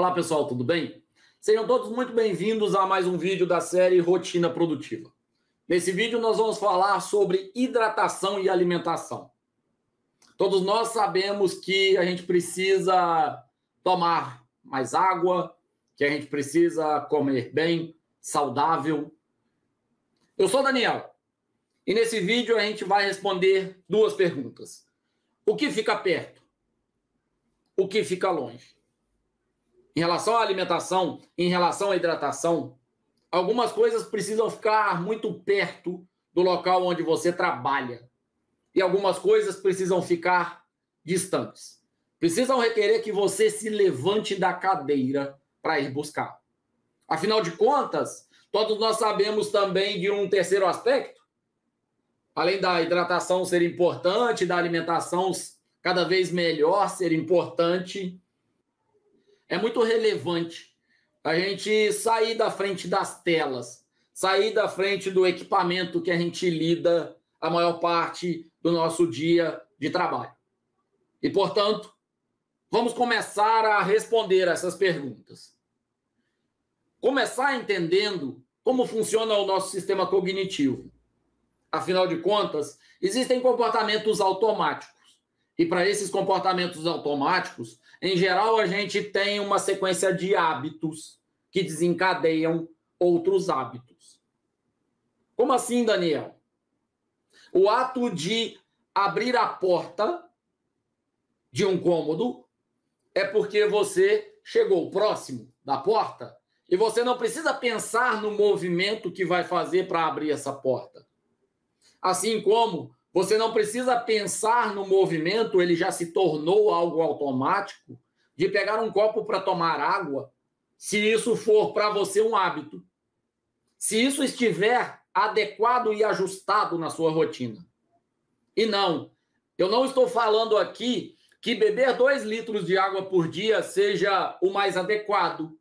Olá pessoal, tudo bem? Sejam todos muito bem-vindos a mais um vídeo da série Rotina Produtiva. Nesse vídeo nós vamos falar sobre hidratação e alimentação. Todos nós sabemos que a gente precisa tomar mais água, que a gente precisa comer bem, saudável. Eu sou Daniel e nesse vídeo a gente vai responder duas perguntas. O que fica perto? O que fica longe? Em relação à alimentação, em relação à hidratação, algumas coisas precisam ficar muito perto do local onde você trabalha. E algumas coisas precisam ficar distantes. Precisam requerer que você se levante da cadeira para ir buscar. Afinal de contas, todos nós sabemos também de um terceiro aspecto. Além da hidratação ser importante, da alimentação cada vez melhor ser importante, é muito relevante a gente sair da frente das telas, sair da frente do equipamento que a gente lida a maior parte do nosso dia de trabalho. E, portanto, vamos começar a responder essas perguntas. Começar entendendo como funciona o nosso sistema cognitivo. Afinal de contas, existem comportamentos automáticos. E para esses comportamentos automáticos, em geral, a gente tem uma sequência de hábitos que desencadeiam outros hábitos. Como assim, Daniel? O ato de abrir a porta de um cômodo é porque você chegou próximo da porta e você não precisa pensar no movimento que vai fazer para abrir essa porta. Assim como você não precisa pensar no movimento, ele já se tornou algo automático de pegar um copo para tomar água, se isso for para você um hábito. Se isso estiver adequado e ajustado na sua rotina. E não, eu não estou falando aqui que beber dois litros de água por dia seja o mais adequado.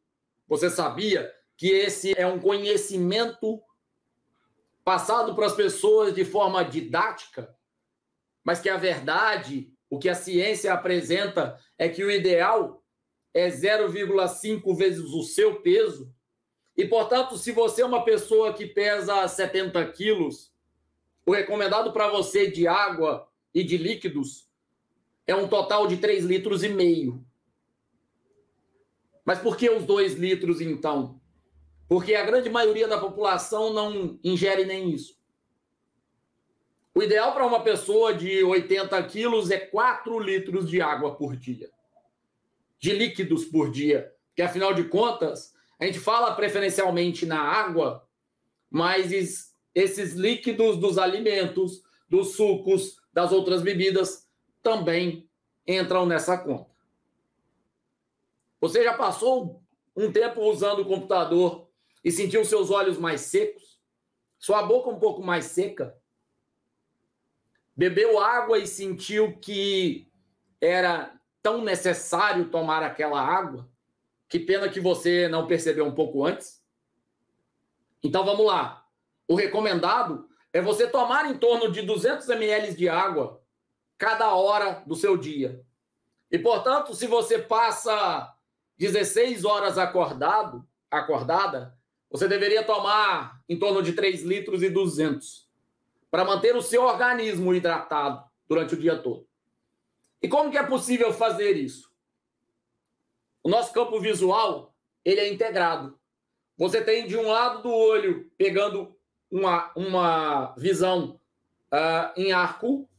Você sabia que esse é um conhecimento passado para as pessoas de forma didática, mas que a verdade, o que a ciência apresenta é que o ideal é 0,5 vezes o seu peso. E, portanto, se você é uma pessoa que pesa 70 quilos, o recomendado para você de água e de líquidos é um total de 3 litros e meio. Mas por que os 2 litros, então? Porque a grande maioria da população não ingere nem isso. O ideal para uma pessoa de 80 quilos é 4 litros de água por dia. De líquidos por dia. Que afinal de contas, a gente fala preferencialmente na água, mas esses líquidos dos alimentos, dos sucos, das outras bebidas também entram nessa conta. Você já passou um tempo usando o computador e sentiu seus olhos mais secos, sua boca um pouco mais seca, bebeu água e sentiu que era tão necessário tomar aquela água, que pena que você não percebeu um pouco antes. Então vamos lá. O recomendado é você tomar em torno de 200 ml de água cada hora do seu dia. E portanto, se você passa 16 horas acordado, acordada, você deveria tomar em torno de 3 litros e 200 para manter o seu organismo hidratado durante o dia todo. E como que é possível fazer isso? O nosso campo visual, ele é integrado. Você tem de um lado do olho pegando uma, uma visão uh, em arco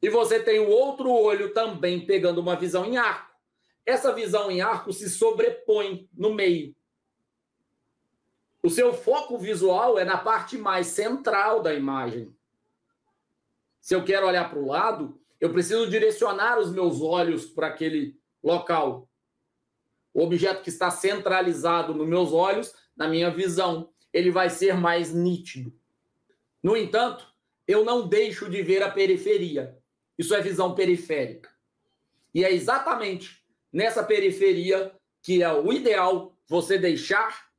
e você tem o outro olho também pegando uma visão em arco. Essa visão em arco se sobrepõe no meio. O seu foco visual é na parte mais central da imagem. Se eu quero olhar para o lado, eu preciso direcionar os meus olhos para aquele local. O objeto que está centralizado nos meus olhos, na minha visão, ele vai ser mais nítido. No entanto, eu não deixo de ver a periferia. Isso é visão periférica. E é exatamente nessa periferia que é o ideal você deixar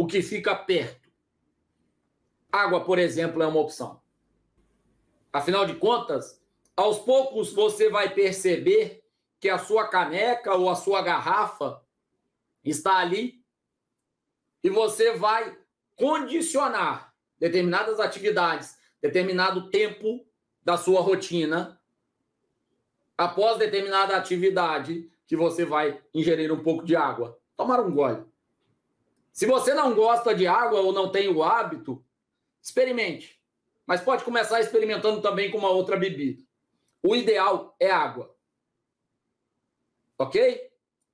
o que fica perto. Água, por exemplo, é uma opção. Afinal de contas, aos poucos você vai perceber que a sua caneca ou a sua garrafa está ali e você vai condicionar determinadas atividades, determinado tempo da sua rotina após determinada atividade que você vai ingerir um pouco de água. Tomar um gole. Se você não gosta de água ou não tem o hábito, experimente. Mas pode começar experimentando também com uma outra bebida. O ideal é água. Ok?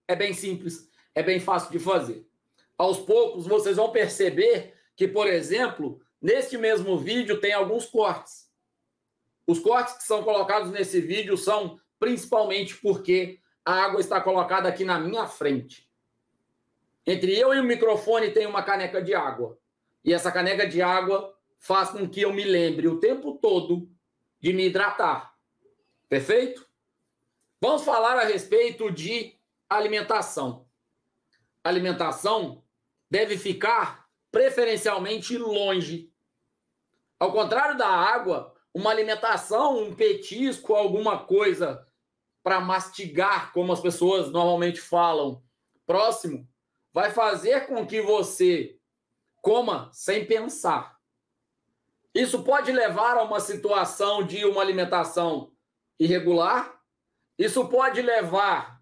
É bem simples, é bem fácil de fazer. Aos poucos, vocês vão perceber que, por exemplo, neste mesmo vídeo tem alguns cortes. Os cortes que são colocados nesse vídeo são principalmente porque a água está colocada aqui na minha frente. Entre eu e o microfone tem uma caneca de água. E essa caneca de água faz com que eu me lembre o tempo todo de me hidratar. Perfeito? Vamos falar a respeito de alimentação. Alimentação deve ficar preferencialmente longe. Ao contrário da água, uma alimentação, um petisco, alguma coisa para mastigar, como as pessoas normalmente falam, próximo, vai fazer com que você coma sem pensar. Isso pode levar a uma situação de uma alimentação irregular, isso pode levar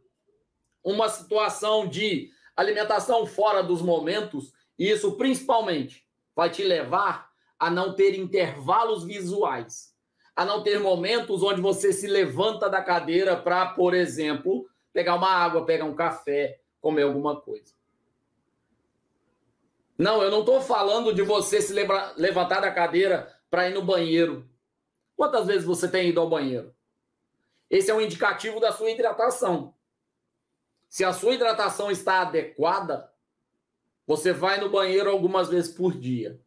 uma situação de alimentação fora dos momentos, e isso principalmente vai te levar a não ter intervalos visuais, a não ter momentos onde você se levanta da cadeira para, por exemplo, pegar uma água, pegar um café, comer alguma coisa. Não, eu não estou falando de você se levantar da cadeira para ir no banheiro. Quantas vezes você tem ido ao banheiro? Esse é um indicativo da sua hidratação. Se a sua hidratação está adequada, você vai no banheiro algumas vezes por dia.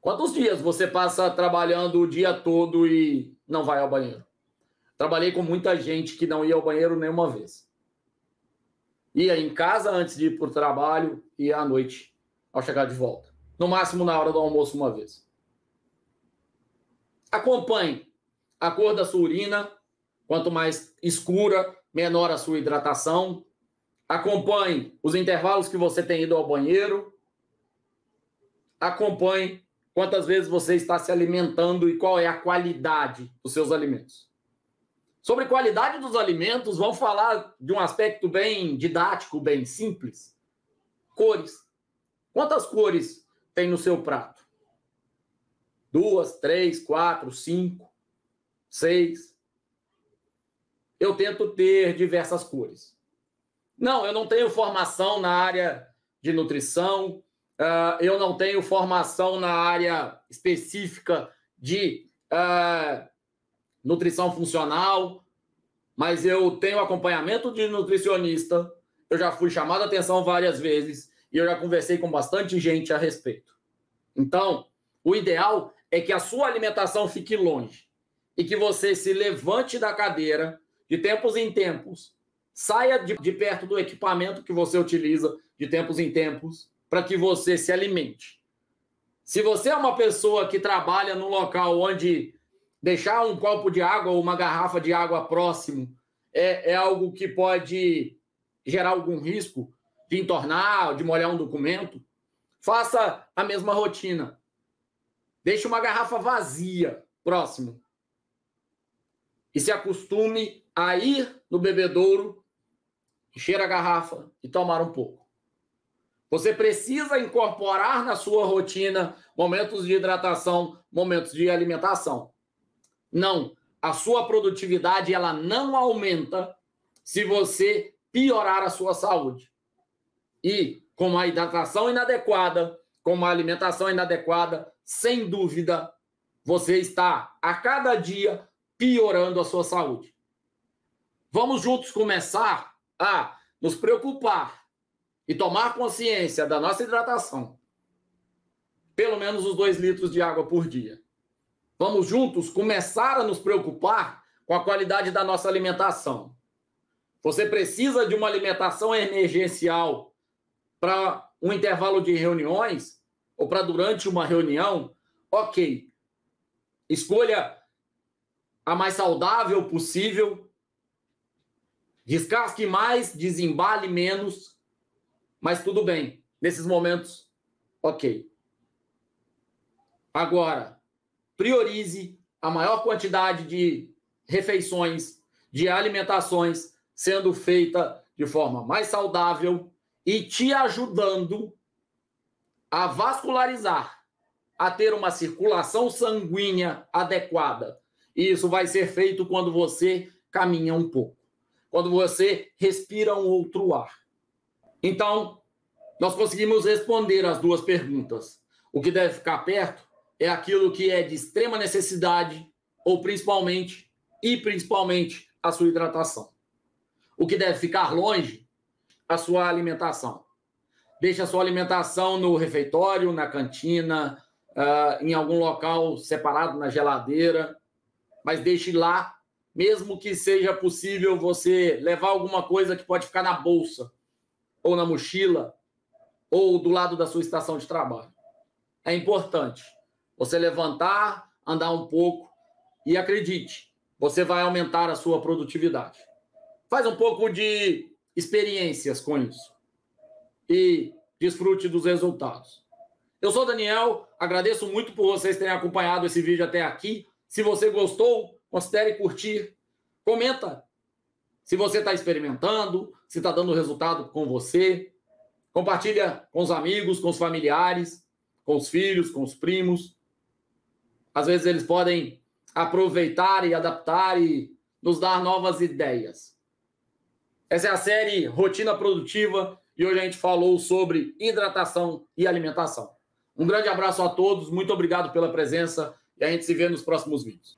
Quantos dias você passa trabalhando o dia todo e não vai ao banheiro? Trabalhei com muita gente que não ia ao banheiro nenhuma vez. Ia em casa antes de ir para o trabalho e à noite ao chegar de volta. No máximo na hora do almoço uma vez. Acompanhe a cor da sua urina. Quanto mais escura, menor a sua hidratação. Acompanhe os intervalos que você tem ido ao banheiro. Acompanhe quantas vezes você está se alimentando e qual é a qualidade dos seus alimentos. Sobre qualidade dos alimentos, vamos falar de um aspecto bem didático, bem simples. Cores. Quantas cores tem no seu prato? Duas, três, quatro, cinco, seis. Eu tento ter diversas cores. Não, eu não tenho formação na área de nutrição, Uh, eu não tenho formação na área específica de uh, nutrição funcional, mas eu tenho acompanhamento de nutricionista. Eu já fui chamado a atenção várias vezes e eu já conversei com bastante gente a respeito. Então, o ideal é que a sua alimentação fique longe e que você se levante da cadeira de tempos em tempos, saia de, de perto do equipamento que você utiliza de tempos em tempos para que você se alimente. Se você é uma pessoa que trabalha num local onde deixar um copo de água ou uma garrafa de água próximo é, é algo que pode gerar algum risco de entornar, de molhar um documento, faça a mesma rotina. Deixe uma garrafa vazia próximo. E se acostume a ir no bebedouro, encher a garrafa e tomar um pouco. Você precisa incorporar na sua rotina momentos de hidratação, momentos de alimentação. Não, a sua produtividade ela não aumenta se você piorar a sua saúde. E com uma hidratação inadequada, com uma alimentação inadequada, sem dúvida, você está a cada dia piorando a sua saúde. Vamos juntos começar a nos preocupar e tomar consciência da nossa hidratação, pelo menos os dois litros de água por dia. Vamos juntos começar a nos preocupar com a qualidade da nossa alimentação. Você precisa de uma alimentação emergencial para um intervalo de reuniões ou para durante uma reunião? Ok. Escolha a mais saudável possível. Descasque mais, desembale menos, mas tudo bem. Nesses momentos, ok. Agora, priorize a maior quantidade de refeições, de alimentações sendo feita de forma mais saudável e te ajudando a vascularizar, a ter uma circulação sanguínea adequada. E isso vai ser feito quando você caminha um pouco, quando você respira um outro ar. Então, nós conseguimos responder as duas perguntas. O que deve ficar perto é aquilo que é de extrema necessidade, ou principalmente, e principalmente, a sua hidratação. O que deve ficar longe, a sua alimentação. Deixe a sua alimentação no refeitório, na cantina, uh, em algum local separado na geladeira, mas deixe lá, mesmo que seja possível você levar alguma coisa que pode ficar na bolsa, ou na mochila, ou do lado da sua estação de trabalho. É importante você levantar, andar um pouco e acredite, você vai aumentar a sua produtividade. Faz um pouco de experiências com isso e desfrute dos resultados. Eu sou Daniel, agradeço muito por vocês terem acompanhado esse vídeo até aqui. Se você gostou, considere curtir, comenta se você está experimentando, se está dando resultado com você. Compartilha com os amigos, com os familiares, com os filhos, com os primos. Às vezes eles podem aproveitar e adaptar e nos dar novas ideias. Essa é a série Rotina Produtiva e hoje a gente falou sobre hidratação e alimentação. Um grande abraço a todos, muito obrigado pela presença e a gente se vê nos próximos vídeos.